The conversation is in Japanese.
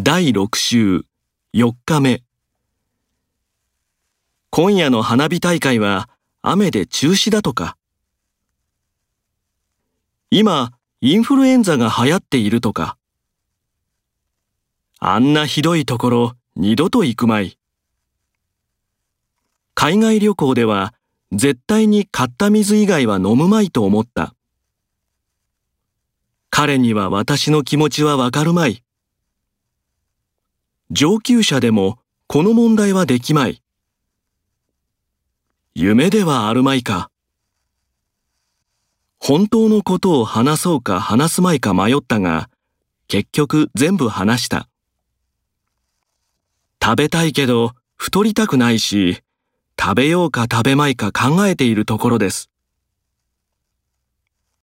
第6週4日目。今夜の花火大会は雨で中止だとか。今インフルエンザが流行っているとか。あんなひどいところ二度と行くまい。海外旅行では絶対に買った水以外は飲むまいと思った。彼には私の気持ちはわかるまい。上級者でもこの問題はできまい。夢ではあるまいか。本当のことを話そうか話すまいか迷ったが、結局全部話した。食べたいけど太りたくないし、食べようか食べまいか考えているところです。